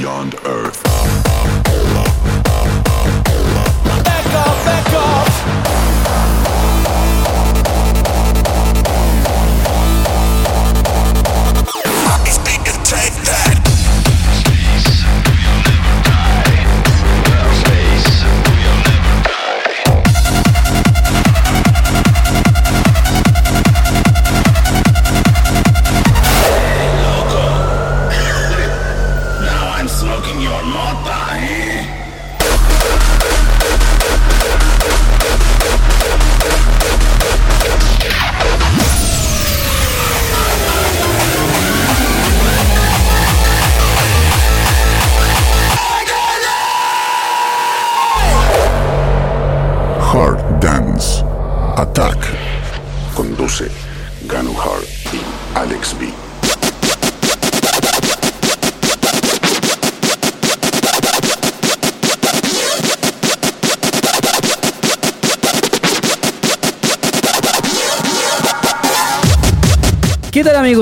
beyond Earth.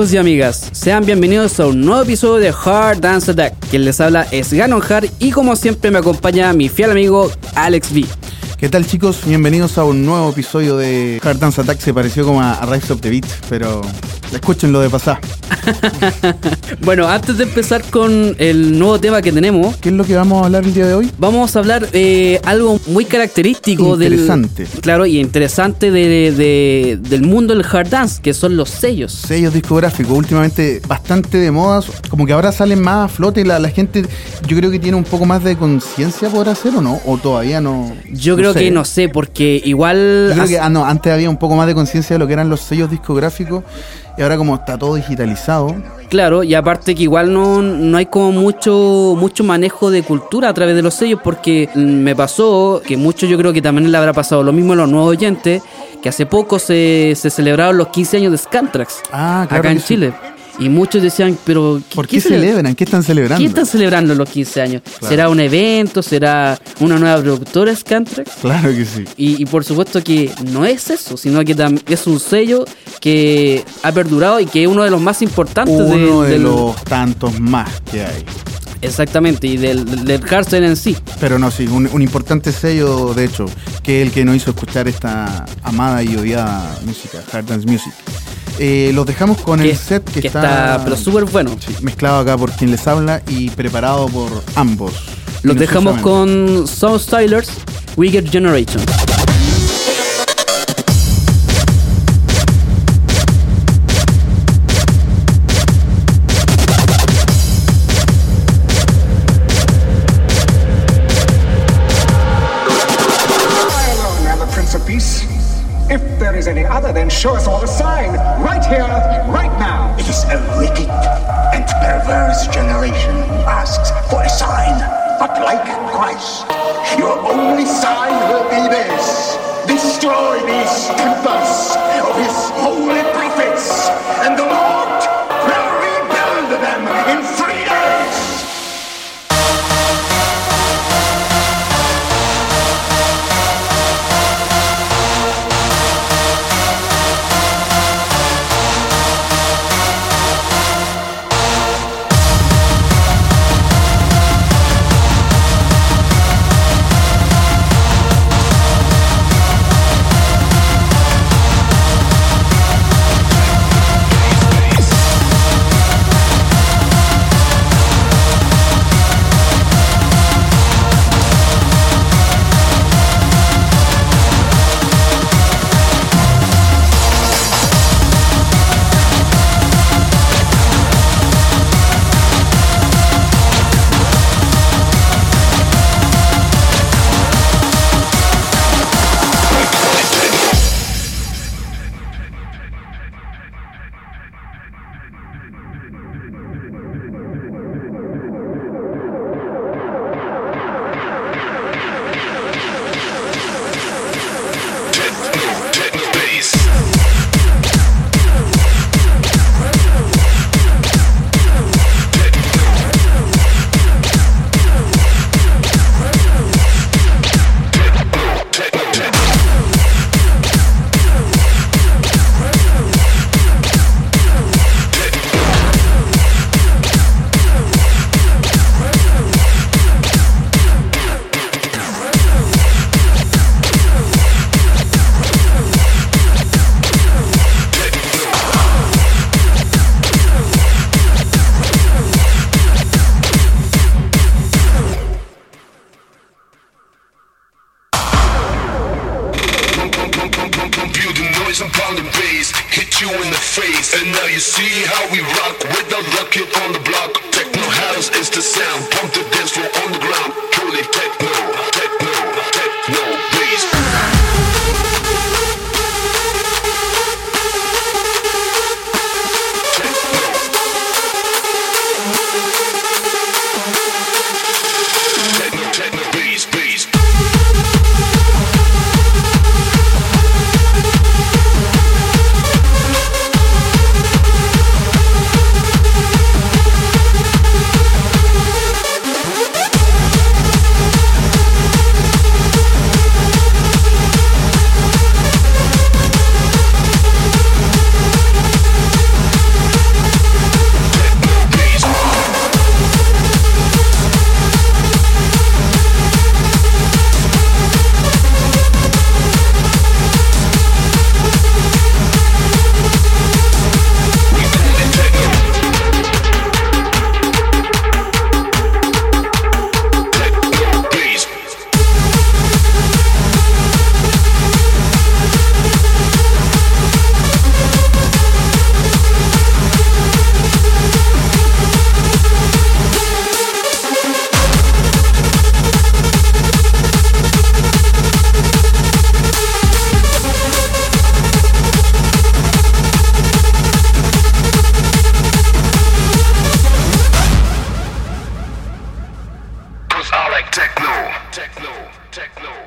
Amigos y amigas? Sean bienvenidos a un nuevo episodio de Hard Dance Attack. Quien les habla es Ganon Hard y como siempre me acompaña mi fiel amigo Alex B. ¿Qué tal chicos? Bienvenidos a un nuevo episodio de Hard Dance Attack. Se pareció como a, Rise of the Beat, pero escúchenlo de pasar. Bueno, antes de empezar con el nuevo tema que tenemos, ¿Qué es lo que vamos a hablar el día de hoy? vamos a hablar eh, algo muy característico Interesante. del... Claro, y interesante de- de- del mundo del hard dance, que son los sellos. Sellos discográficos, últimamente bastante de moda, como que ahora salen más a flote y la, la gente yo creo que tiene un poco más de conciencia por hacer o no, o todavía no. Yo creo sé. que no sé, porque igual... Yo creo que, ah, no, antes había un poco más de conciencia de lo que eran los sellos discográficos y ahora como está todo digitalizado, Claro, y aparte que igual no, no hay como mucho, mucho manejo de cultura a través de los sellos, porque mm, me pasó que muchos yo creo que también le habrá pasado lo mismo a los nuevos oyentes, que hace poco se, se celebraron los 15 años de Scantrax, Ah, claro acá en sí. Chile. Y muchos decían, pero ¿por qué, cele- celebran? ¿Qué están celebrando? ¿Qué están celebrando los 15 años? Claro. ¿Será un evento? ¿Será una nueva productora Scantrax? Claro que sí. Y, y por supuesto que no es eso, sino que es un sello que ha perdurado y que es uno de los más importantes de- Uno de del- los tantos más que hay. Exactamente, y del, del, hardstyle en sí. Pero no, sí, un, un importante sello, de hecho, que es el que nos hizo escuchar esta amada y odiada música, Hard Dance Music. Eh, los dejamos con Que, el set que, que está, pero súper bueno. sí, mezclado acá por quien les habla y preparado por ambos. Los dejamos con Sound Stylers, Wicked Generation. Then show us all a sign. Right here, right now. It is a wicked and perverse generation who asks for a sign. But like Christ, your only sign will be this. Destroy these temples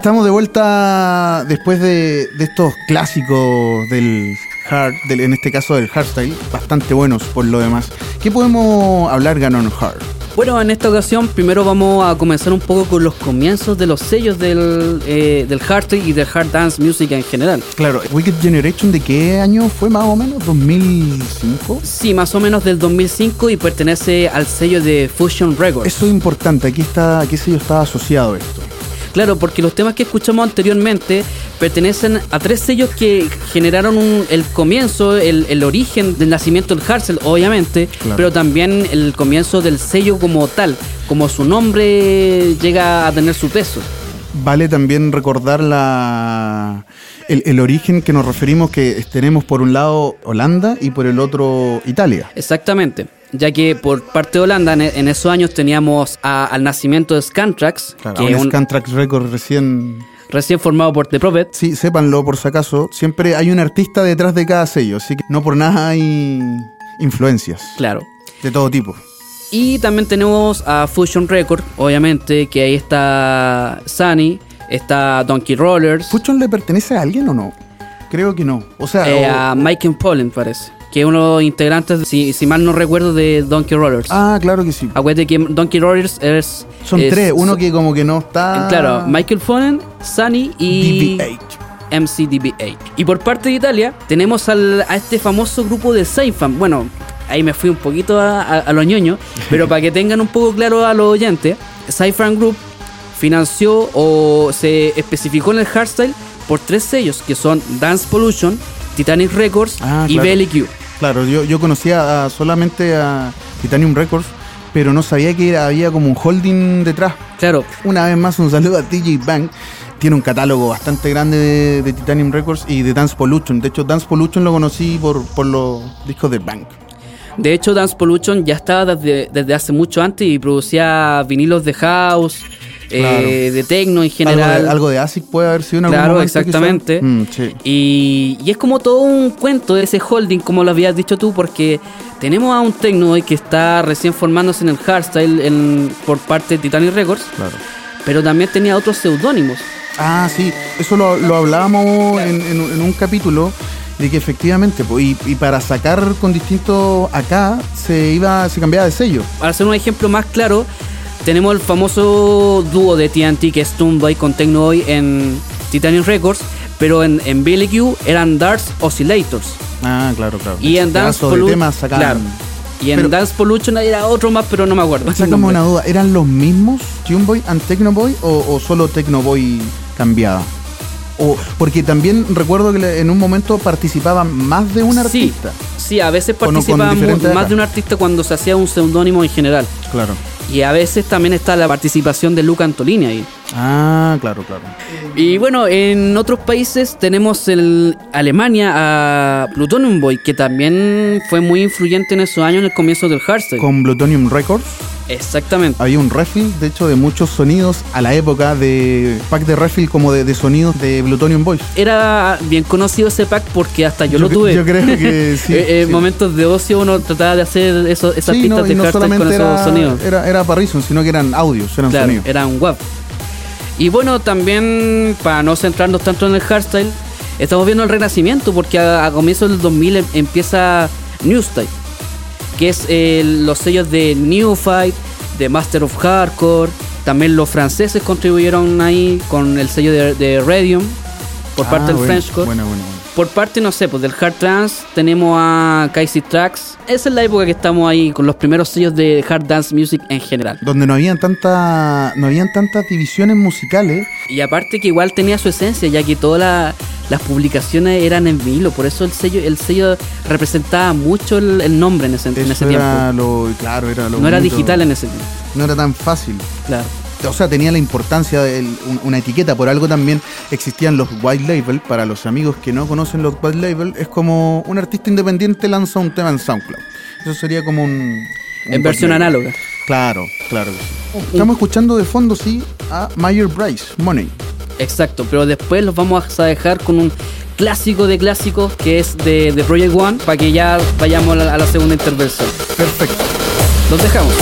Estamos de vuelta después de, de estos clásicos del hard, del- en este caso del hardstyle, bastante buenos por lo demás. ¿Qué podemos hablar, Ganon Hard? Bueno, en esta ocasión primero vamos a comenzar un poco con los comienzos de los sellos del, eh, del hardstyle y del hard dance music en general. Claro, Wicked Generation, ¿de qué año fue más o menos? ¿2005? Sí, más o menos del 2005 y pertenece al sello de Fusion Records. Eso es importante, aquí está, ¿a qué sello está asociado esto? Claro, porque los temas que escuchamos anteriormente pertenecen a tres sellos que generaron un- el comienzo, el, el origen del nacimiento del hardstyle, obviamente, Claro. pero también el comienzo del sello como tal, como su nombre llega a tener su peso. Vale también recordar la, el, el origen que nos referimos que tenemos por un lado Holanda y por el otro Italia. Exactamente. Ya que por parte de Holanda en, en esos años teníamos a- al nacimiento de Scantrax, Claro, que un Scantrax Records recién... recién formado por The Prophet. Sí, sépanlo por si acaso, siempre hay un artista detrás de cada sello, así que no por nada hay influencias Claro. de todo tipo. Y también tenemos a Fusion Record, obviamente, que ahí está Sunny, está Donkey Rollers, ¿Fuchon le pertenece a alguien o no? Creo que no. O sea, eh, o- a Mike Pollen parece, que es uno de los integrantes, si, si mal no recuerdo, de Donkey Rollers. ah, claro que sí. Acuérdate que Donkey Rollers es... Son es- tres, uno que como que no está... Claro, Michael Pollen, Sunny y... DBH. MCDBA. Y por parte de Italia tenemos al- a este famoso grupo de Seinfeld. Bueno, ahí me fui un poquito a, a, a lo ñoño, pero para que tengan un poco claro a los oyentes, Seinfeld Group financió o se especificó en el hardstyle por tres sellos que son Dance Pollution, Titanic Records Ah, y claro. Belly Q. Claro, yo, yo conocía a- solamente a Titanium Records, pero no sabía que había como un holding detrás. Claro, Una vez más, un saludo a DJ Bank. Tiene un catálogo bastante grande de, de Titanium Records y de Dance Pollution. De hecho, Dance Pollution lo conocí por, por los discos de Bank. de hecho Dance Pollution ya estaba desde, desde hace mucho antes y producía vinilos de house, eh, de techno en Algo general. de, algo de ASIC puede haber sido algún Claro, exactamente. Mm, sí. Y, y es como todo un cuento de ese holding, como lo habías dicho tú, porque tenemos a un Tecno hoy que está recién formándose en el hardstyle en- por parte de Titanic Records, Claro. pero también tenía otros seudónimos. Ah, sí, eso lo, lo hablábamos en, en- en un capítulo de que efectivamente, pues, y, y para sacar con distintos acá se iba, se cambiaba de sello. Para hacer un ejemplo más claro, tenemos el famoso dúo de TNT que es Toonboy con Tecnoboy en Titanium Records, pero en, en Billy Q eran Darts Oscillators. Ah, claro, claro. Y en Dance Pedazo de Pollu- temas sacaban- claro. Y en Pero- Dance Pollution era otro más, pero no me acuerdo. Sácame una duda, ¿eran los mismos Tuneboy and Tecnoboy o, o solo Tecnoboy cambiaba? O, porque también recuerdo que en un momento participaban más de un artista. sí, a veces Con- con participaba mu- diferentes más de un artista cuando se hacía un seudónimo en general. Claro. Y a veces también está la participación de Luca Antolini ahí. Ah, claro, claro. Y bueno, en otros países tenemos el Alemania a Plutonium Boy, que también fue muy influyente en esos años en el comienzo del hardstyle. Con Plutonium Records Exactamente. había un refill, de hecho, de muchos sonidos a la época de pack de refill como de, de sonidos de Plutonium Boys. Era bien conocido ese pack porque hasta yo, lo tuve. Yo creo que sí. Eh, en sí. momentos de ocio uno trataba de hacer eso- esas Sí, pistas no, de no hardstyle con solamente esos sonidos. era, era para Reason, sino que eran audios, eran Claro, sonidos. era un WAV. Y bueno, también para no centrarnos tanto en el hardstyle, estamos viendo el renacimiento porque a, a comienzos del 2000 em- empieza New Style, que es eh, los sellos de New Fight, de Master of Hardcore. También los franceses contribuyeron ahí con el sello de, de Radium por Ah, parte del bueno, Frenchcore. Bueno, bueno, bueno. Por parte, no sé, pues del Hard Trance tenemos a Casey Tracks. Esa es la época que estamos ahí con los primeros sellos de Hard Dance Music en general. Donde no habían tanta, no habían tantas divisiones musicales. Y aparte que igual tenía su esencia, ya que todas la- las publicaciones eran en vinilo, por eso el sello, el sello representaba mucho el, el nombre en ese, en ese tiempo. era lo, claro, era lo No era digital en ese tiempo, No era tan fácil. claro. O sea, tenía la importancia de el- un- una etiqueta. Por algo también existían los white label. Para los amigos que no conocen los white label, es como un artista independiente lanza un tema en SoundCloud. Eso sería como un. un En versión label. análoga. Claro, claro. que sí. Estamos escuchando de fondo, sí, a Mayer Bryce, Money. Exacto, pero después los vamos a dejar con un clásico de clásicos que es de, de Project One, para que ya vayamos a la, a la segunda intervención. Perfecto. Los dejamos.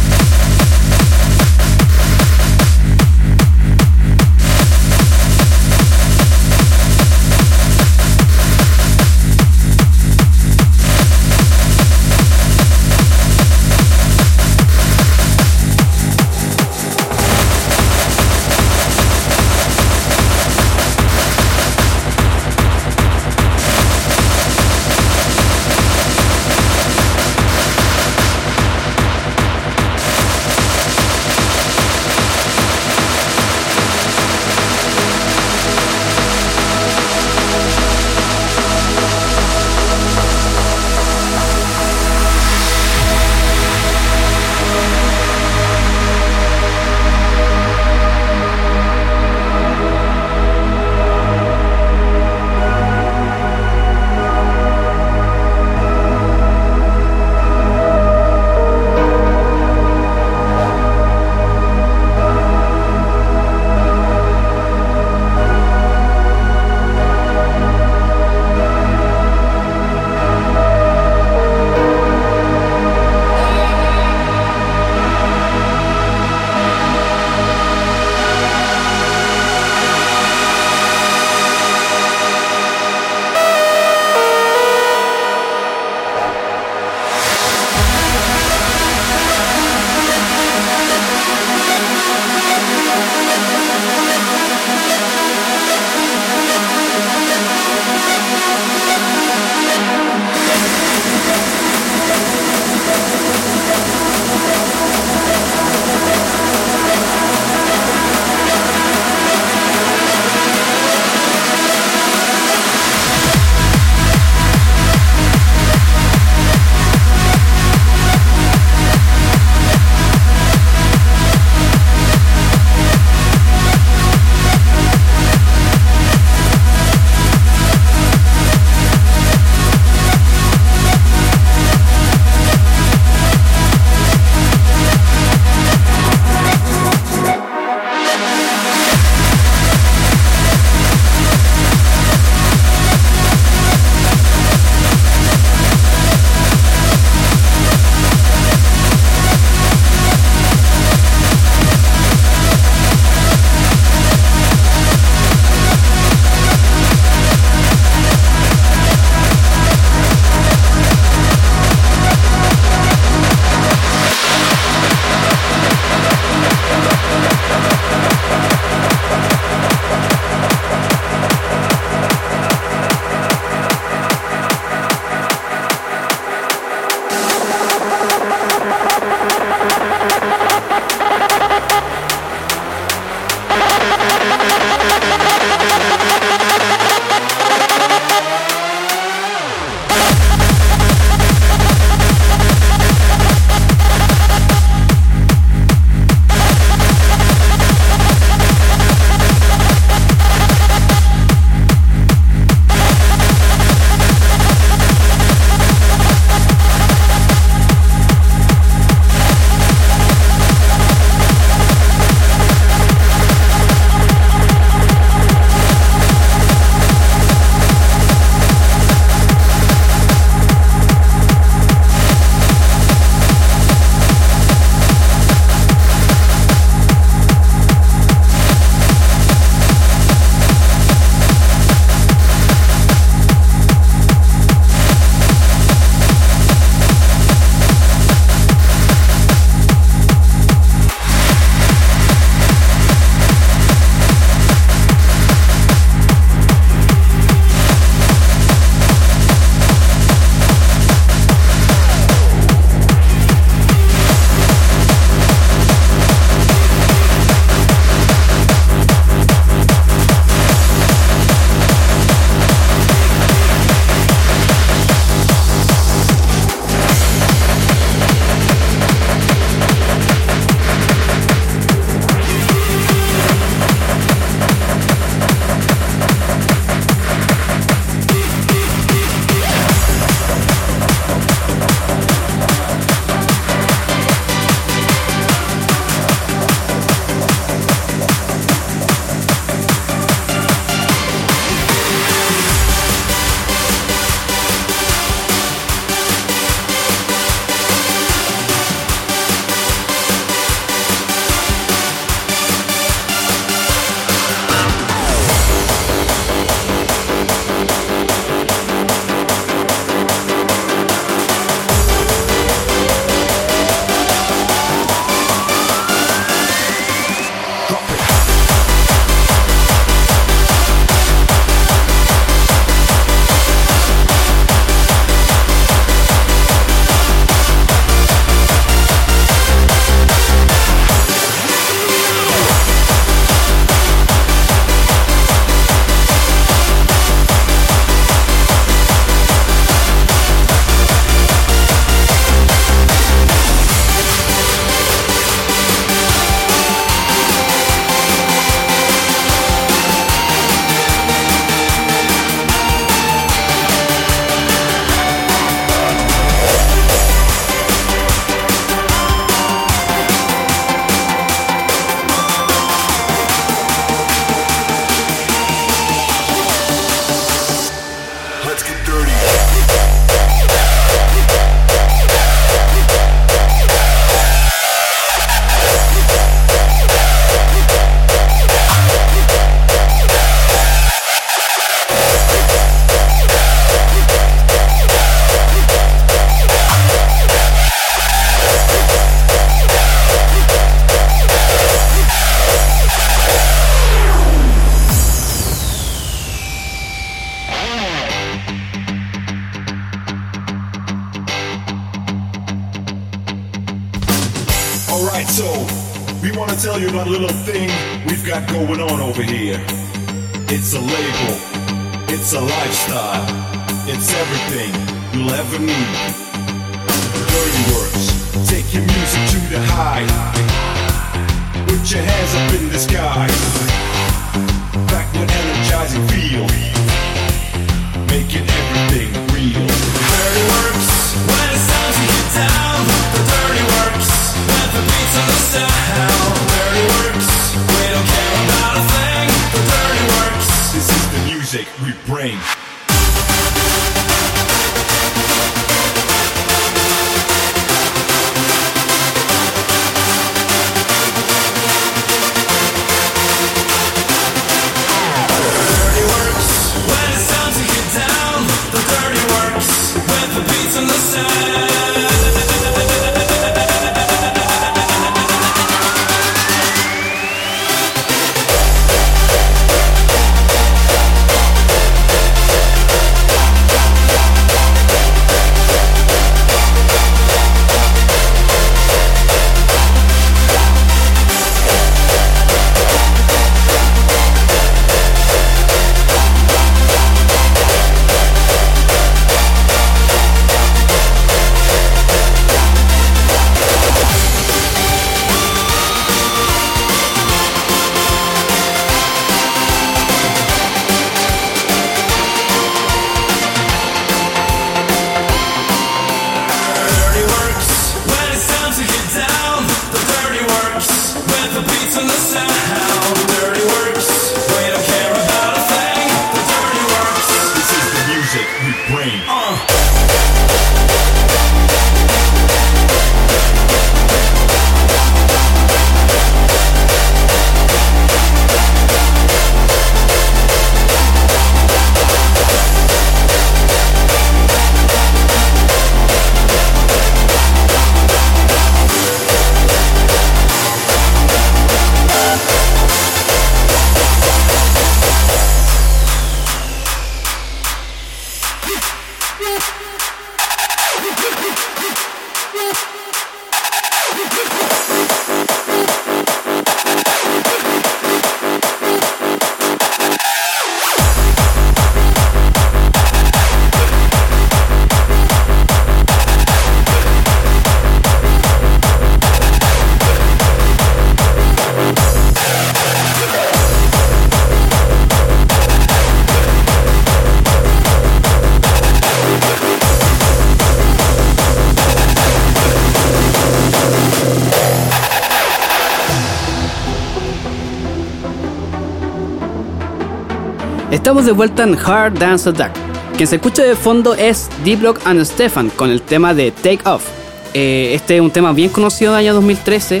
De vuelta en Hard Dance Attack. Quien se escucha de fondo es D-Block and Stefan con el tema de Take Off. Eh, este es un tema bien conocido del año 2013.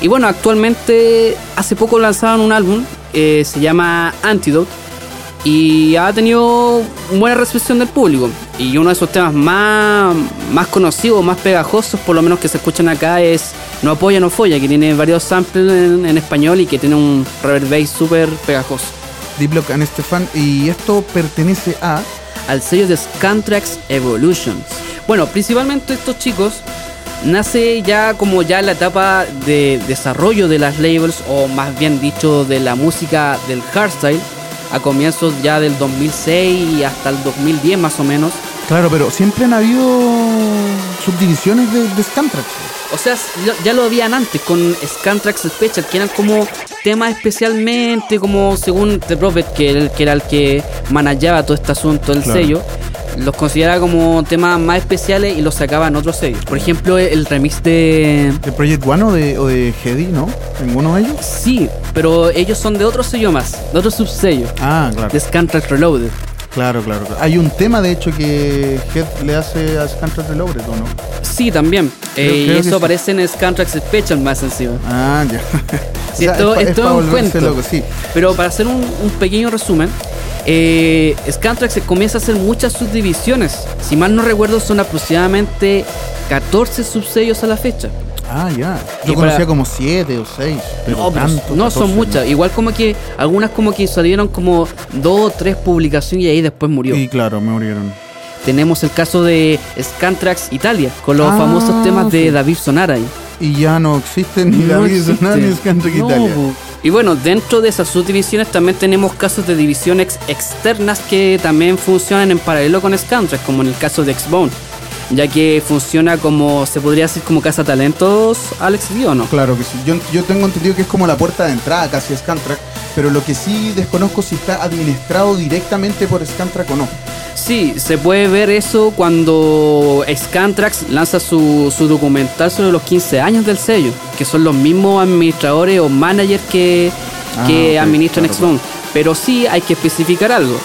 Y bueno, actualmente hace poco lanzaron un álbum, eh, se llama Antidote. Y ha tenido buena recepción del público. Y uno de esos temas más, más conocidos, más pegajosos, por lo menos que se escuchan acá, es No Apoya, No Folla, que tiene varios samples en, en español y que tiene un reverb bass súper pegajoso. D-Block and Stefan. Y esto pertenece a. al sello de Scantrax Evolutions. Bueno, principalmente estos chicos nace ya como ya la etapa de desarrollo de las labels o más bien dicho de la música del hardstyle a comienzos ya del 2006 y hasta el 2010 más o menos. Claro, pero siempre han habido subdivisiones de, de Scantrax. O sea, ya- lo habían antes con Scantrax Special, que eran como temas especialmente, como según The Prophet, que, era el- que era el que manejaba todo este asunto del Claro. sello, los consideraba como temas más especiales y los sacaban otros sellos. Por ejemplo, el remix de... ¿De Project One o de, o de Hedy, no? ¿Ninguno de ellos? Sí, pero ellos son de otro sello más, de otro subsello, Ah, claro. de Scantrax Reloaded. Claro, claro. claro. Hay un tema, de hecho, que Head le hace a Scantrack Reloaded, ¿o no? Sí, también. Creo- Eh, creo y eso sí. aparece en Scantrax Special más encima. Ah, ya. Sí, O sea, esto, es esto es un cuento. loco, sí. Pero para hacer un, un pequeño resumen, eh, Scantrax comienza a hacer muchas subdivisiones. Si mal no recuerdo, son aproximadamente 14 subsellos a la fecha. Ah, ya. Y Yo conocía para- como siete o seis. Pero no, pero son 14, muchas. Igual como que algunas como que salieron como dos o tres publicaciones y ahí después murió. Y claro, me murieron. Tenemos el caso de Scantrax Italia, con los Ah, famosos temas de sí. David Sonara ahí. Y ya no existen ni No David existe. Sonara ni Scantrack No, Italia. Y bueno, dentro de esas subdivisiones también tenemos casos de divisiones externas que también funcionan en paralelo con Scantrax, como en el caso de Xbone, ya que funciona como, se podría decir como casa talentos, Alex Dio, ¿no? Claro que sí. Yo, yo tengo entendido que es como la puerta de entrada casi a Scantrack, pero lo que sí desconozco si está administrado directamente por Scantrack o no. Sí, se puede ver eso cuando Scantrax lanza su, su documental sobre los 15 años del sello, que son los mismos administradores o managers que, Ah, que ok, administran claro, Xbone. Pero sí hay que especificar algo,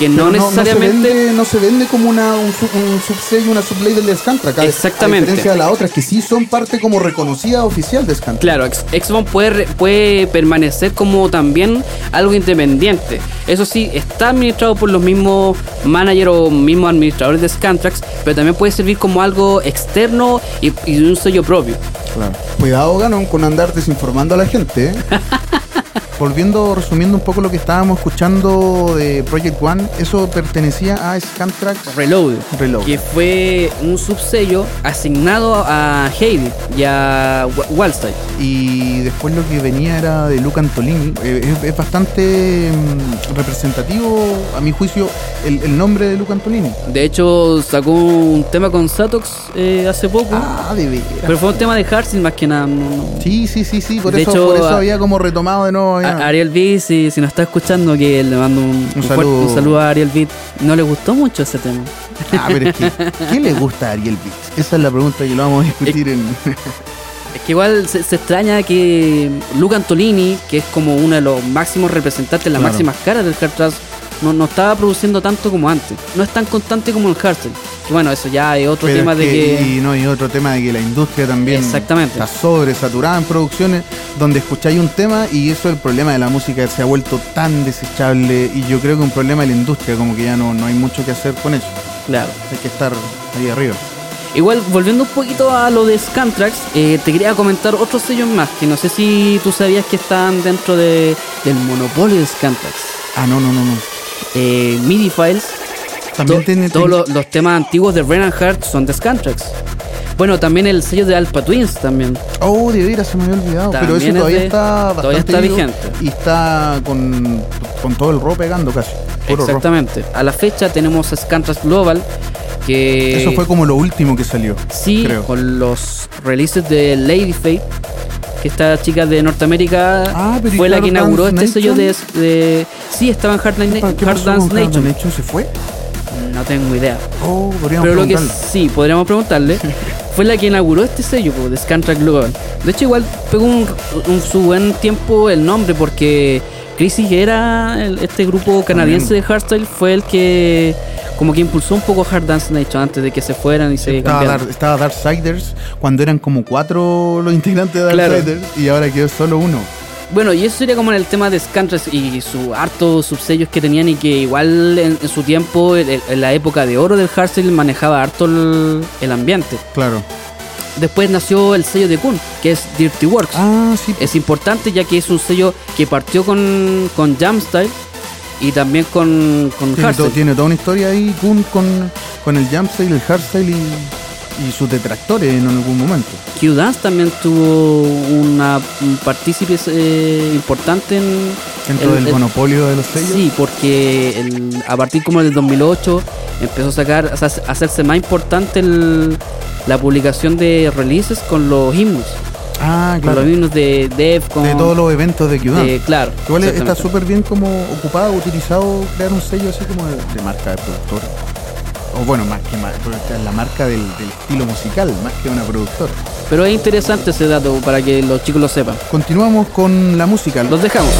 que Pero no necesariamente... se vende, no se vende como una, un, sub- un subsello, una sublabel de Scantrack. A- Exactamente. A diferencia de las otras, que sí son parte como reconocida oficial de Scantrack. Claro, Xbox puede, puede permanecer como también algo independiente. Eso sí, está administrado por los mismos managers o mismos administradores de Scantrax, pero también puede servir como algo externo y, y un sello propio. Claro. Cuidado, Ganon, con andar desinformando a la gente. ¿eh? Volviendo, resumiendo un poco lo que estábamos escuchando de Project One, eso pertenecía a Scantrack Reload, Reload. que fue un subsello asignado a Heidi y a Wa- Wallstyle. Y después lo que venía era de Luca Antolini. Eh, es, es bastante mm, representativo, a mi juicio, el, el nombre de Luca Antolini. De hecho, sacó un tema con Satox eh, hace poco, Ah, de veras. pero fue un tema de Hardstyle más que nada. no- no- Sí, sí, sí, sí. Por, De eso, hecho, por eso había como retomado de nuevo. A- Ariel B, si, si nos está escuchando, que le mando un, un saludo. un saludo a Ariel B. No le gustó mucho ese tema. Ah, pero es que, ¿qué le gusta a Ariel Beats? Esa es la pregunta que lo vamos a discutir en. Es que igual se, se extraña que Luca Antolini, que es como uno de los máximos representantes, las Claro. máximas caras del hard no, no estaba produciendo tanto como antes. No es tan constante como el hardstyle. Y bueno, eso ya es otro Pero tema es de que- que... Y no, y otro tema de que la industria también Exactamente. está sobresaturada en producciones donde escucháis un tema y eso es el problema de la música, se ha vuelto tan desechable y yo creo que un problema de la industria, como que ya no, no hay mucho que hacer con eso. Claro. Hay que estar ahí arriba. Igual, volviendo un poquito a lo de Scantrax, eh, te quería comentar otros sellos más, que no sé si tú sabías que están dentro de, del monopolio de Scantrax. Ah, no, no, no, no. Eh, MIDI Files, También to- tiene- todos tiene- los, los temas antiguos de Renan Hart son de Scantrax. Bueno, también el sello de Alpha Twins también. Oh, de veras, se me había olvidado. Pero eso es todavía de- está bastante todavía está vigente. Y está con, con todo el rock pegando casi. Rock. Exactamente. A la fecha tenemos Scantrax Global, que Eso fue como lo último que salió. sí, creo. con los releases de Lady Fate, que esta chica de Norteamérica Ah, pero ¿y fue la que inauguró Dance este sello de, Sí, estaba en Hard, Dance- ¿Qué Hard pasó Dance Nation. ¿Se fue? No tengo idea. Oh, Pero lo que sí, podríamos preguntarle, fue la que inauguró este sello de Scantrack Global. De hecho, igual pegó un, un- su buen tiempo el nombre porque Crisis era el- este grupo canadiense de hardstyle, fue el que como que impulsó un poco Hard Dance Nation antes de que se fueran y se Estaba, cambiaran. Estaba Darksiders cuando eran como cuatro los integrantes de Claro. Darksiders y ahora quedó solo uno. Bueno, y eso sería como en el tema de Scantrax y su hartos subsellos que tenían y que igual en, en su tiempo, en, en la época de oro del hardstyle, manejaba harto el, el ambiente. Claro. Después nació el sello de Kun, que es Dirty Works. Ah, sí. Es importante ya que es un sello que partió con, con Jamstyle y también con, con Tiene, tiene toda una historia ahí Kun con, con el jumpstyle, el hardstyle y, y sus detractores en algún momento. Q-Dance también tuvo una un partícipe eh, importante en... Dentro el- del el- monopolio de los sellos. Sí, porque el- a partir como del 2008 empezó a sacar, a hacerse más importante el- la publicación de releases con los himnos, Ah, con claro. los himnos de Dev, con De todos los eventos de Qdan. de- claro. Igual está súper bien como ocupado, utilizado crear un sello así como de, de marca de productor. O bueno, más que mar- la marca del, del estilo musical, más que una productora. Pero es interesante ese dato para que los chicos lo sepan. Continuamos con la música. Los dejamos.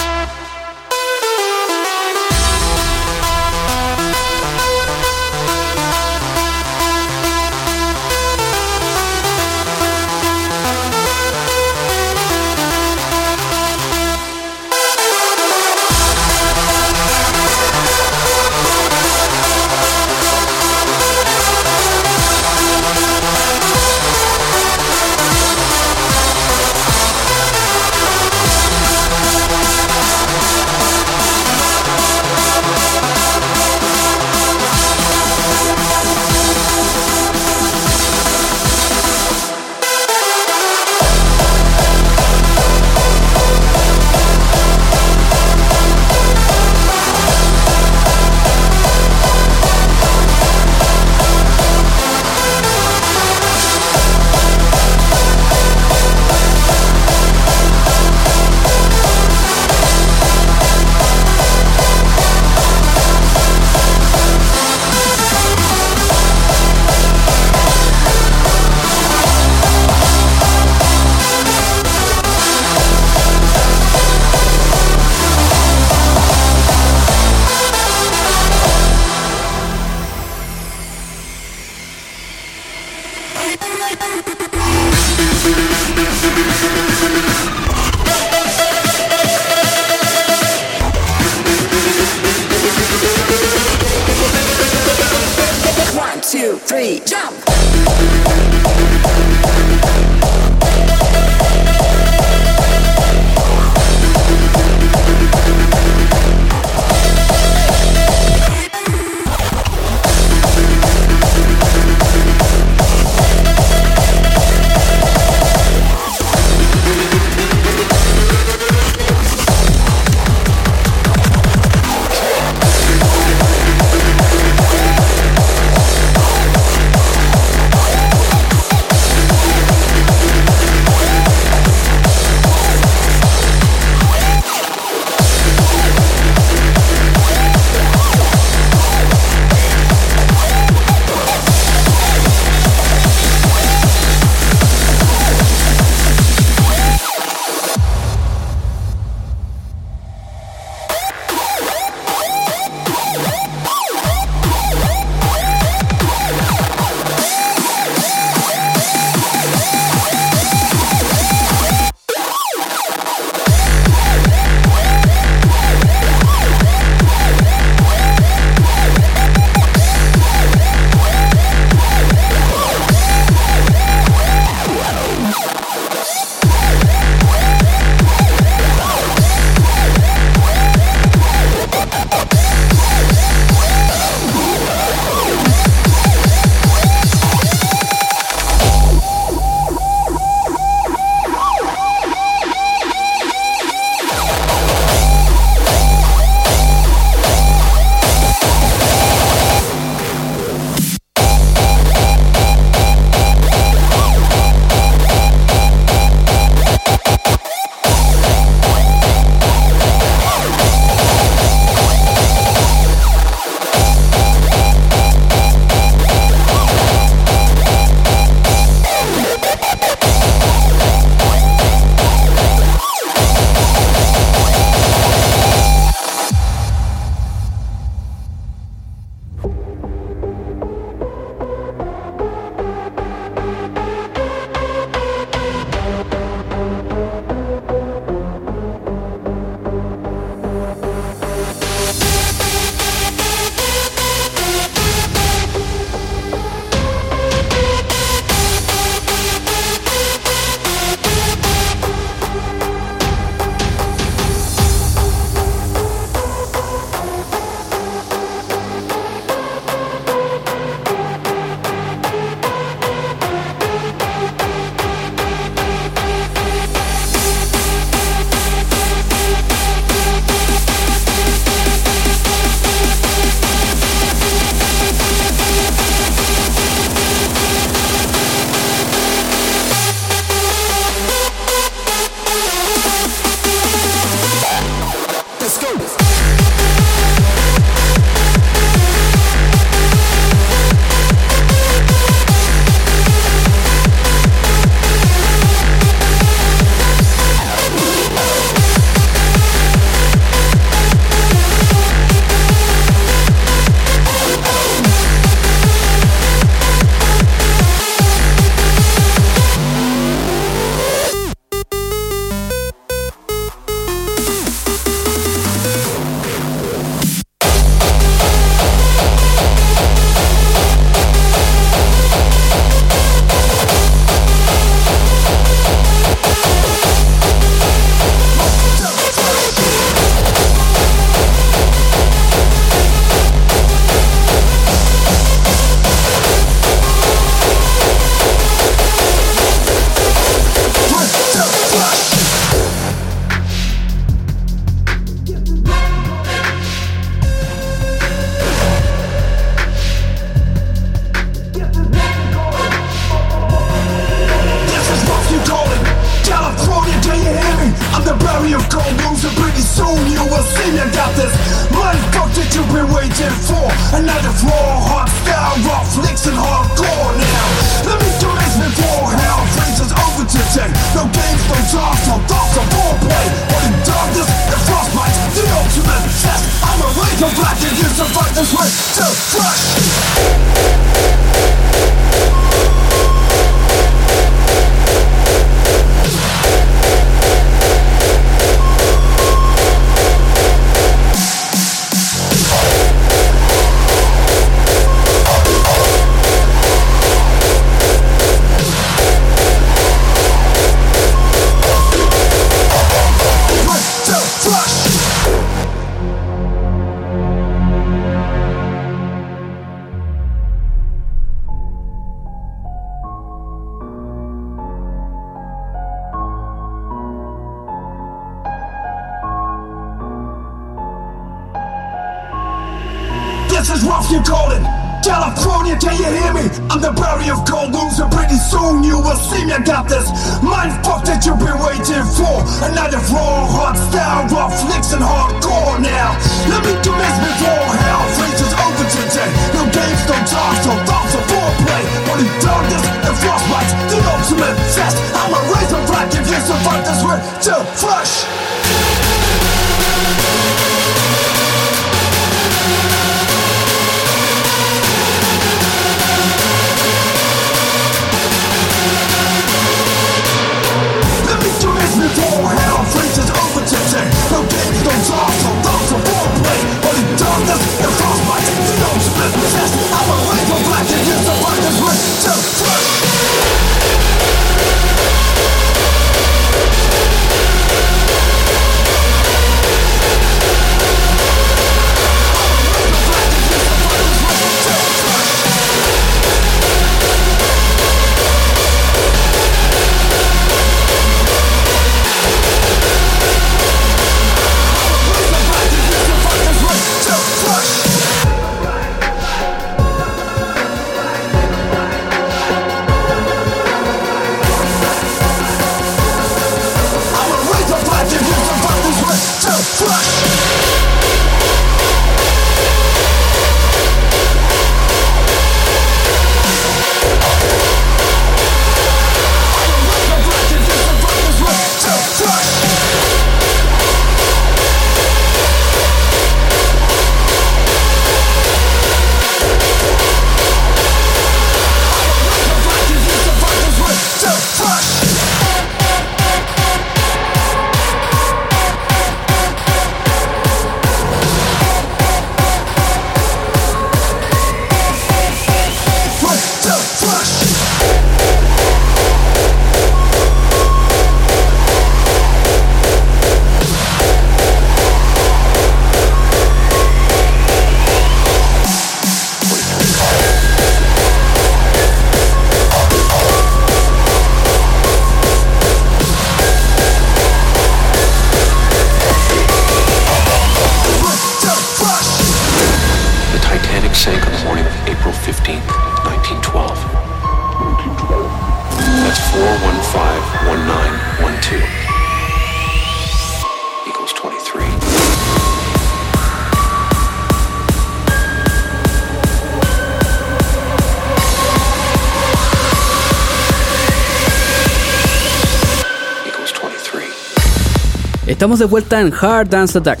Estamos de vuelta en Hard Dance Attack.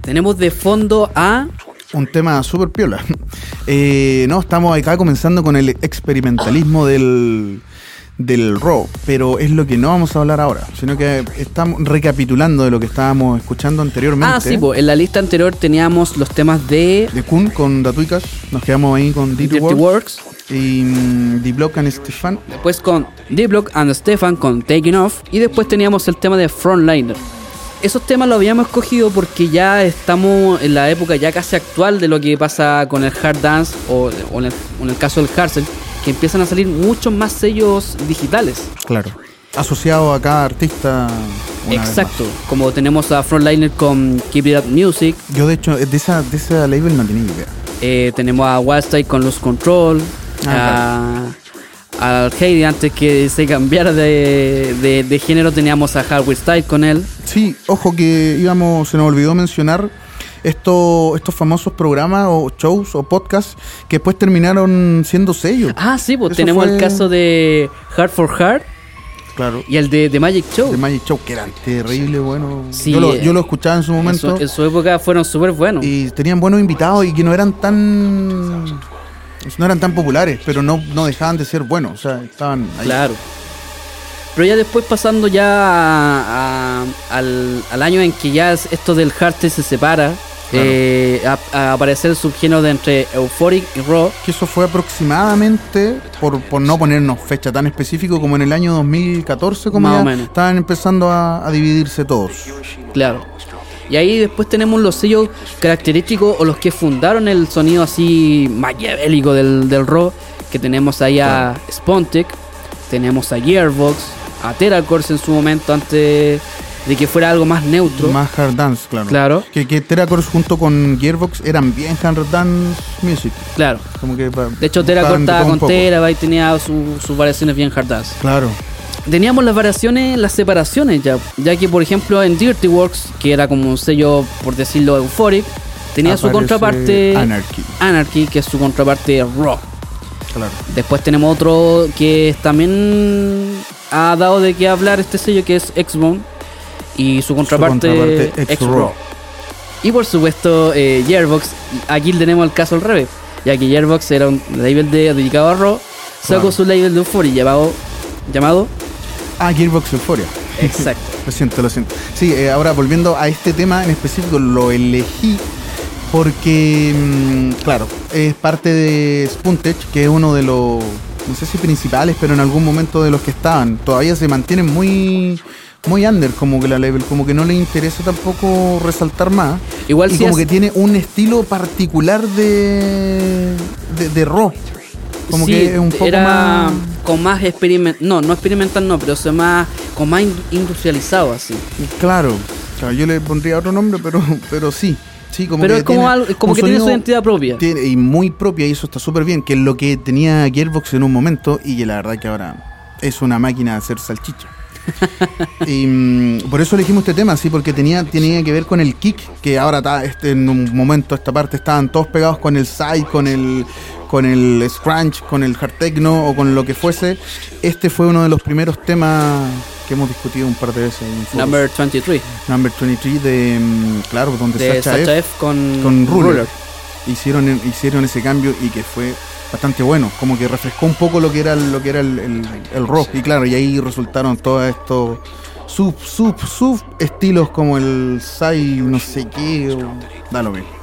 Tenemos de fondo a. Un tema súper piola. Eh, no, estamos acá comenzando con el experimentalismo del, del rock, pero es lo que no vamos a hablar ahora, sino que estamos recapitulando de lo que estábamos escuchando anteriormente. Ah, sí, pues en la lista anterior teníamos los temas de De Kun con Datuicas, nos quedamos ahí con Dirty, Dirty Work Works, y mm, The Block and Stefan. después con D-Block and Stefan con Taking Off, y después teníamos el tema de Frontliner. Esos temas los habíamos escogido porque ya estamos en la época ya casi actual de lo que pasa con el hard dance o, o en, el, o en el caso del hardstyle, que empiezan a salir muchos más sellos digitales. Claro. Asociado a cada artista. Exacto, como tenemos a Frontliner con Keep It Up Music. Yo, de hecho, de esa, de esa label no tenía idea. eh, tenemos a Wildstyle con Lose Control, Ah, a- al Heidi antes que se cambiara de, de- de género teníamos a Hardware Style con él. Sí, ojo que íbamos, se nos olvidó mencionar esto, estos famosos programas o shows o podcasts que después terminaron siendo sellos. Ah, sí, pues Eso tenemos fue- el caso de Hard for Hard Claro. y el de, de Magic Show. De Magic Show, que eran terrible, bueno. Sí, yo, lo, eh, yo lo escuchaba en su En su, momento. en su época fueron súper buenos. Y tenían buenos invitados y que no eran tan. No eran tan populares, pero no, no dejaban de ser buenos. O sea, estaban ahí. Claro. Pero ya después pasando ya a- a- al, al año en que ya es- esto del hardstyle se separa, Claro. eh, a, a aparecer el subgénero de entre Euphoric y Raw, Que eso fue aproximadamente, por, por no ponernos fecha tan específico, como en el año 2014, como ya estaban empezando a, a dividirse todos. claro. Y ahí después tenemos los sellos característicos o los que fundaron el sonido así maquiavélico del, del Raw, que tenemos ahí a Spontek, tenemos a Gearbox, a Terracourse en su momento antes de que fuera algo más neutro. Más hard dance, claro. Claro. Que, que junto con Gearbox eran bien hard dance music. Claro. Como que De hecho, Tera todo un con poco. Terabyte, tenía su- sus variaciones bien hard dance. Claro. Teníamos las variaciones, las separaciones ya, ya que por ejemplo en Dirty Works, que era como un sello, por decirlo, euphoric, tenía su contraparte Anarchy. Anarchy, que es su contraparte Raw. Claro. Después tenemos otro que también ha dado de qué hablar este sello que es X-Bone y su contraparte, contraparte X-Raw. X-Raw. Y por supuesto eh, Gearbox, aquí tenemos el caso al revés, ya que Gearbox era un label de, dedicado a Raw, sacó Claro. su label de Euphoria llamado, llamado Ah, Gearbox Euphoria. Exacto. Lo siento, lo siento. Sí, eh, ahora volviendo a este tema en específico, lo elegí porque, mm, claro, es parte de Spuntech, que es uno de los, no sé si principales, pero en algún momento de los que estaban. Todavía se mantienen muy muy under como que la level, como que no le interesa tampoco resaltar más. Igual y sí como que tiene un estilo particular de, de, de rock. Como Sí, que un poco era más... con más experiment no, no experimental no, pero o sea, más con más in- industrializado así. Claro, claro, yo le pondría otro nombre, pero, pero sí. Sí, como Pero que es como tiene algo- como que tiene su identidad propia. tiene- y muy propia, y eso está súper bien, que es lo que tenía Gearbox en un momento, y que la verdad que ahora es una máquina de hacer salchicha. y mm, por eso elegimos este tema, sí, porque tenía, tenía que ver con el kick, que ahora está, este, en un momento esta parte estaban todos pegados con el side, con el con el scrunch, con el hard techno o con lo que fuese. Este fue uno de los primeros temas que hemos discutido un par de veces. en. Number 23 Number 23 de, mm, claro, donde de Sacha, Sacha F F con, con Ruler. Ruler. Hicieron, hicieron ese cambio y que fue bastante bueno, como que refrescó un poco lo que era, lo que era el, el- el rock. Y claro, y ahí resultaron todos estos sub, sub, sub estilos como el Sai, no sé qué, o, da lo mismo.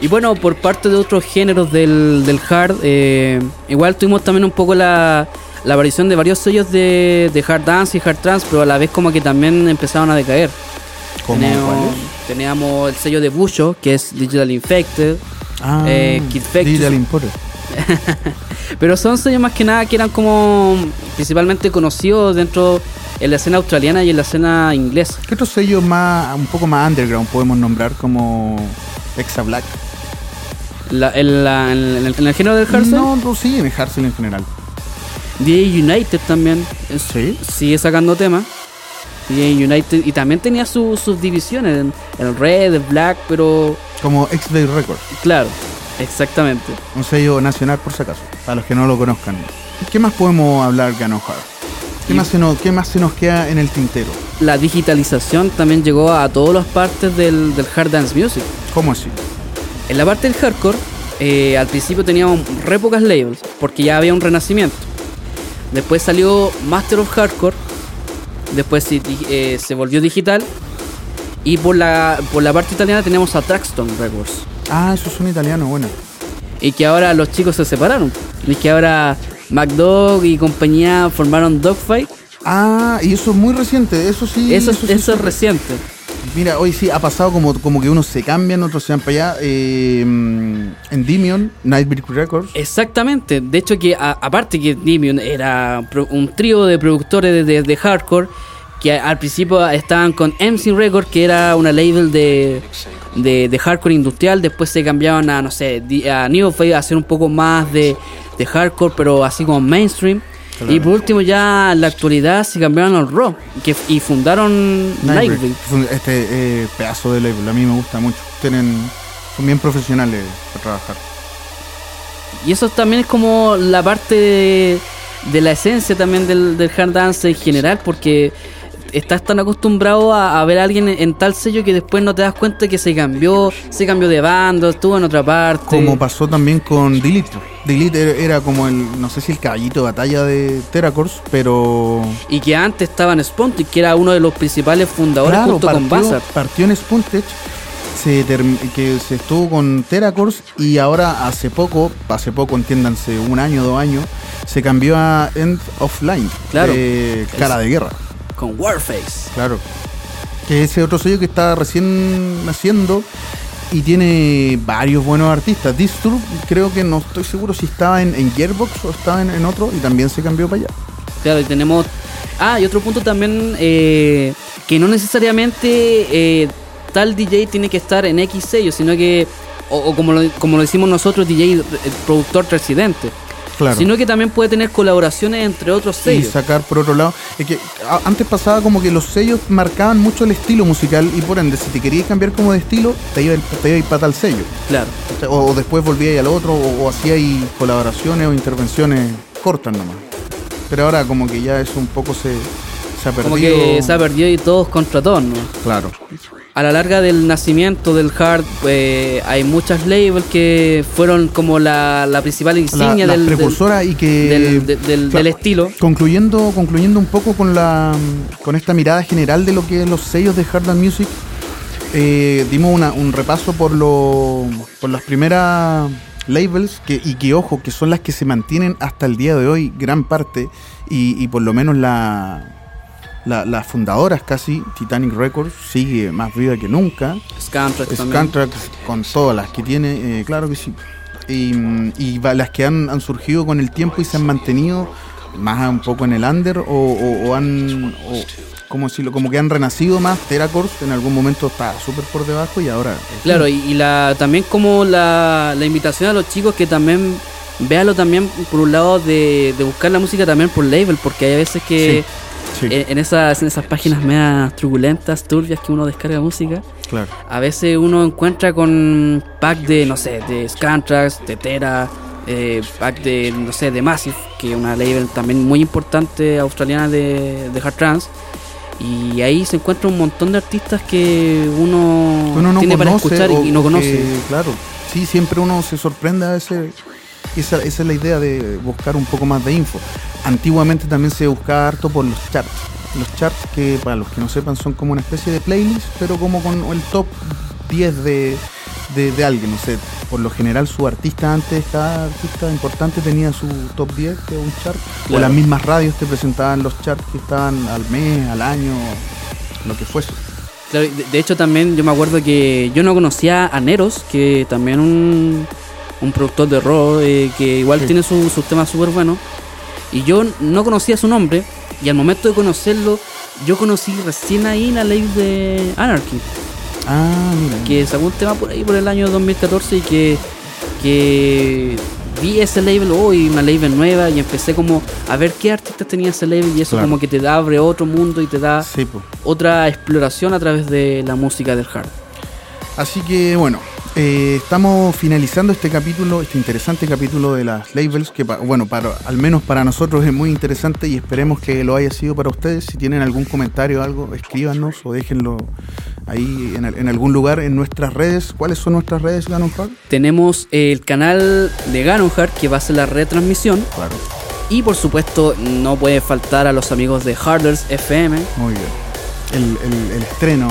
Y bueno, por parte de otros géneros del, del hard, eh, igual tuvimos también un poco la, la aparición de varios sellos de, de hard dance y hard trance, pero a la vez como que también empezaron a decaer. ¿Cómo Teníamos, teníamos el sello de Busho, que es Digital Infected, Ah, eh, Kid. Digital Importer. pero son sellos más que nada que eran como principalmente conocidos dentro en la escena australiana y en la escena inglesa. ¿Qué otros sellos más, un poco más underground podemos nombrar como Exa Black? La- en, la- en el, en el género del hardstyle, No, no, sí, en el hardstyle en general. DJ United también es- Sí. sigue sacando temas. DJ United y también tenía su- sus divisiones, en el red, el black, pero Como X-Day Records. claro, exactamente. Un sello nacional por si acaso, para los que no lo conozcan. ¿Qué más podemos hablar, Gano? ¿Qué, más se nos, ¿Qué más se nos queda en el tintero? La digitalización también llegó a todas las partes del, del hard dance music. ¿Cómo así? En la parte del hardcore, eh, al principio teníamos re pocas labels, porque ya había un renacimiento. Después salió Master of Hardcore, después se, eh, se volvió digital. Y por la, por la parte italiana tenemos a Traxton Records. Ah, eso es un italiano, bueno. Y que ahora los chicos se separaron. Y que ahora MacDog y compañía formaron Dogfight. Ah, y eso es muy reciente, eso sí. Eso, sí eso es reciente. Mira, hoy sí ha pasado como, como que unos se cambian, otros se van para allá. eh, en Dimion, Nightbreed Records. Exactamente. De hecho que aparte que Dimion era un trío de productores de, de- hardcore que al principio estaban con MC Records que era una label de, de, hardcore industrial. Después se cambiaban a no sé a Neophyte a hacer un poco más de, de hardcore pero así como mainstream. Y por último ya en la actualidad se cambiaron al rock que, y fundaron Nightbreed. Este eh, pedazo de label, a mí me gusta mucho. Tienen, son bien profesionales para trabajar. Y eso también es como la parte de, de la esencia también del, del hard dance en general, porque estás tan acostumbrado a, a ver a alguien en, en tal sello que después no te das cuenta que se cambió, se cambió de bando, estuvo en otra parte. Como pasó también con Delete. Delete era, como el, no sé si el caballito de batalla de Terracors, pero... Y que antes estaba en Spontic, que era uno de los principales fundadores Claro, junto con partió, Bazar. partió en Spuntech, se que se estuvo con Terracors y ahora hace poco, hace poco entiéndanse, un año, dos años, se cambió a End of Line, Claro. de cara de guerra, Con Warface. claro. Que ese otro sello que está recién naciendo y tiene varios buenos artistas. Disturb creo que no estoy seguro si estaba en, en Gearbox o estaba en, en otro y también se cambió para allá. Claro, y tenemos. Ah, y otro punto también, eh, que no necesariamente eh, tal DJ tiene que estar en X sello, sino que, o, o como, lo, como lo decimos nosotros, DJ, eh, productor residente. Claro. Sino que también puede tener colaboraciones entre otros y sellos. sacar por otro lado. Es que antes pasaba como que los sellos marcaban mucho el estilo musical y por ende, si te querías cambiar como de estilo, te iba, te iba a ir para tal sello. Claro. O, o después volvíais al otro, o, o hacíais colaboraciones o intervenciones cortas nomás. Pero ahora como que ya eso un poco se, se ha perdido. Como que se ha perdido y todos contra todos, ¿no? Claro. A la larga del nacimiento del hard, eh, hay muchas labels que fueron como la, la principal insignia la del, y que del- del- del- claro, del estilo. concluyendo concluyendo un poco con la con esta mirada general de lo que es los sellos de hard and music eh, dimos una- un repaso por lo por las primeras labels que, y que ojo que son las que se mantienen hasta el día de hoy gran parte y, y por lo menos la la- las fundadoras casi, Titanic Records sigue más viva que nunca. Scantrack también. Scantrack con todas las que tiene, eh, claro que sí. Y, mm, y las que han, han surgido con el tiempo y se han mantenido más un poco en el under o, o- o han, o, ¿cómo decirlo? Como que han renacido más. Teracords en algún momento estaba súper por debajo y ahora... Claro, y, y la también como la, la invitación a los chicos que también véalo también por un lado de, de buscar la música también por label, porque hay veces que Sí, sí. en, en esas, en esas páginas medias turbulentas, turbias que uno descarga música, claro. a veces uno encuentra con pack de, no sé, de Scantrax, de Tera, eh, pack de, no sé, de Massive, que es una label también muy importante australiana de, de hard trance. Y ahí se encuentra un montón de artistas que uno, uno no tiene para escuchar y, no que, conoce. claro, sí, siempre uno se sorprende a veces. Esa, esa es la idea de buscar un poco más de info. Antiguamente también se buscaba harto por los charts. Los charts que, para los que no sepan, son como una especie de playlist, pero como con el top 10 de, de, de alguien. No sé, por lo general su artista antes, cada artista importante tenía su top 10, que es un chart. O las mismas radios te presentaban los charts que estaban al mes, al año, lo que fuese. Claro, de hecho también yo me acuerdo que yo no conocía a Neros, que también un, un productor de rock, eh, que igual Sí. tiene su- sus temas súper buenos. Y yo no conocía su nombre, y al momento de conocerlo, yo conocí recién ahí la ley de Anarchy, Ah, mira. que sacó un tema por ahí por el año 2014 y que, que vi ese label hoy, una label nueva, y empecé como a ver qué artistas tenía ese label, y eso Claro. como que te da, abre otro mundo y te da Sí, otra exploración a través de la música del hard. Así que bueno, eh, estamos finalizando este capítulo, este interesante capítulo de las labels, que pa- bueno, para, al menos para nosotros es muy interesante y esperemos que lo haya sido para ustedes. Si tienen algún comentario o algo, escríbanos o déjenlo ahí en, al- en algún lugar en nuestras redes. ¿Cuáles son nuestras redes, Ganon Park? Tenemos el canal de Ganonhard que va a ser la retransmisión. Claro, Y por supuesto, no puede faltar a los amigos de Harders FM. muy bien. El, el- el estreno.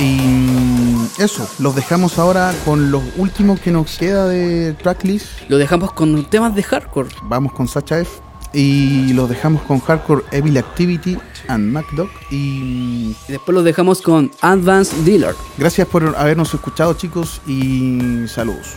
Y eso, los dejamos ahora con los últimos que nos queda de tracklist. Lo dejamos con temas de hardcore. vamos con Sacha F y los dejamos con Hardcore Evil Activity and MacDog y Y después lo dejamos con Advanced Dealer. gracias por habernos escuchado chicos y saludos.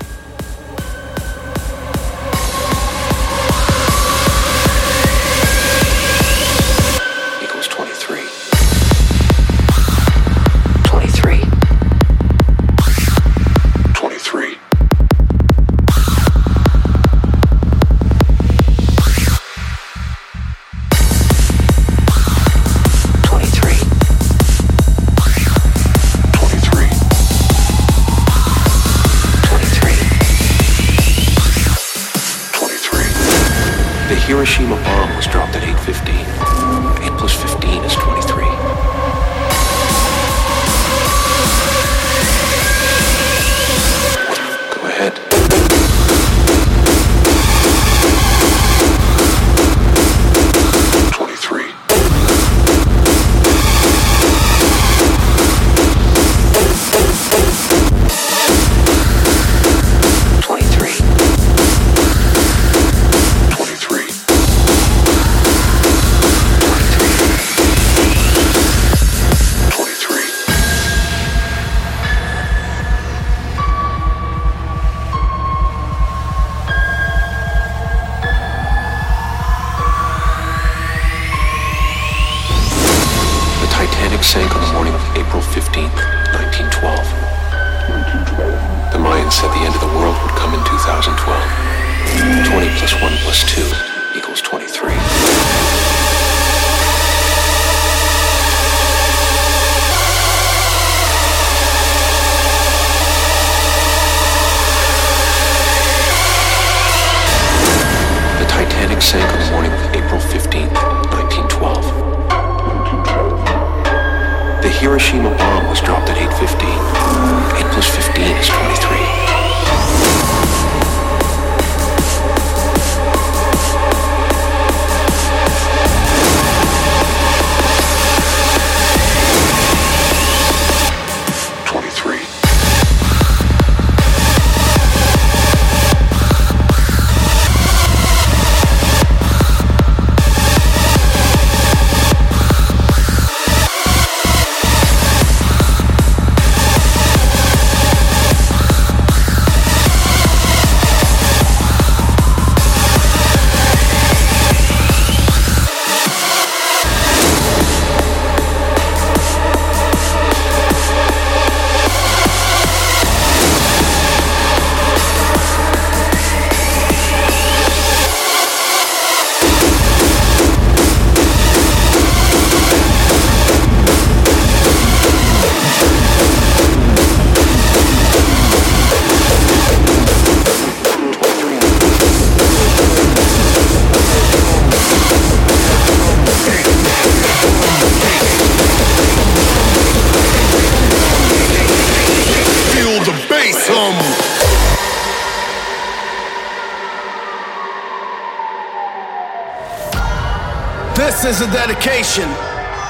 Is a dedication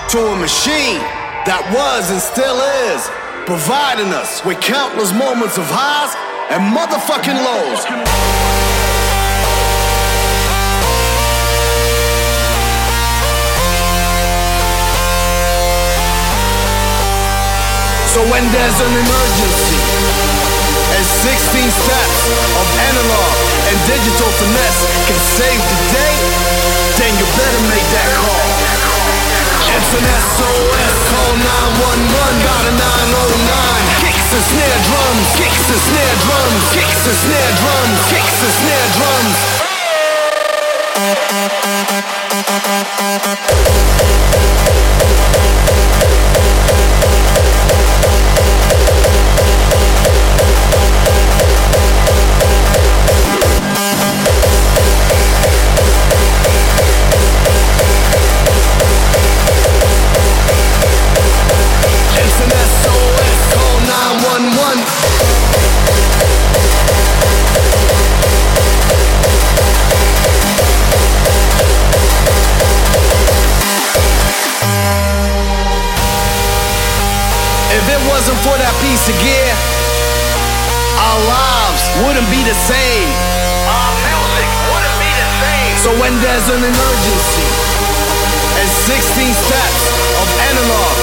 to a machine that was and still is providing us with countless moments of highs and motherfucking lows. So when there's an emergency and 16 steps of analog and digital finesse can save the day, then you better make that call. It's an SOS, call 911, got a 909. Kicks and snare drums, kicks and snare drums, kicks and snare drums, kicks and snare drums. It's an SOS, call 911. If it wasn't for that piece of gear, our lives wouldn't be the same. Our music wouldn't be the same. So when there's an emergency and 16 steps of analog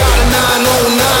Got a 909.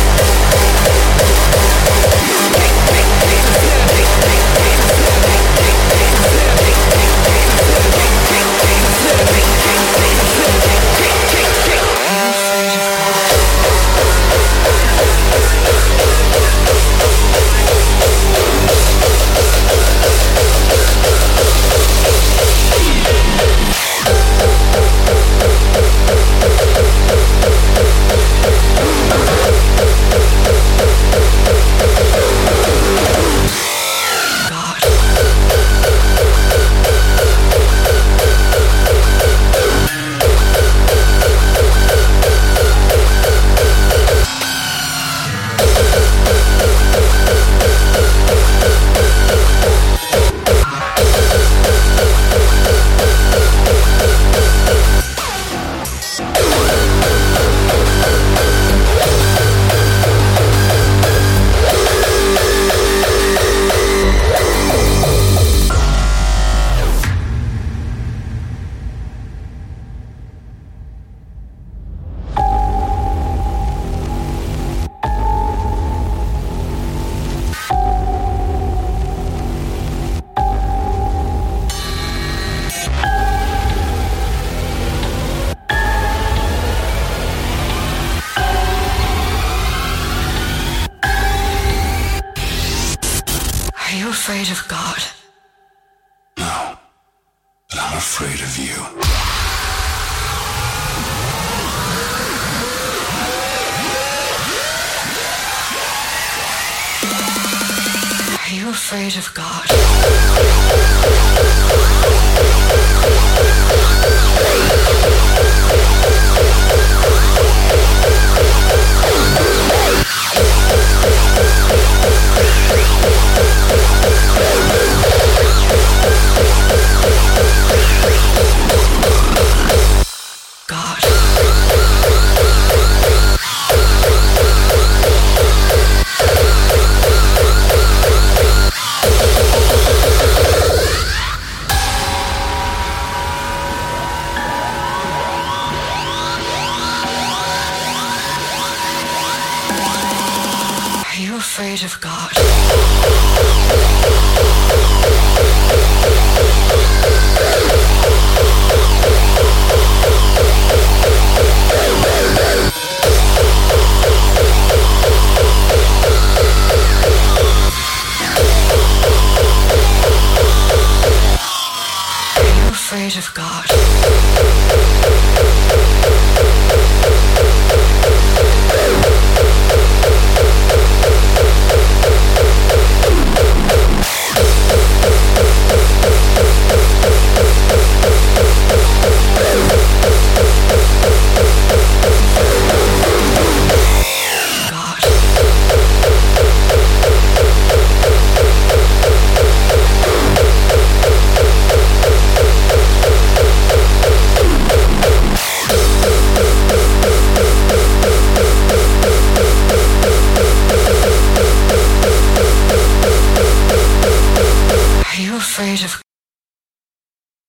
же в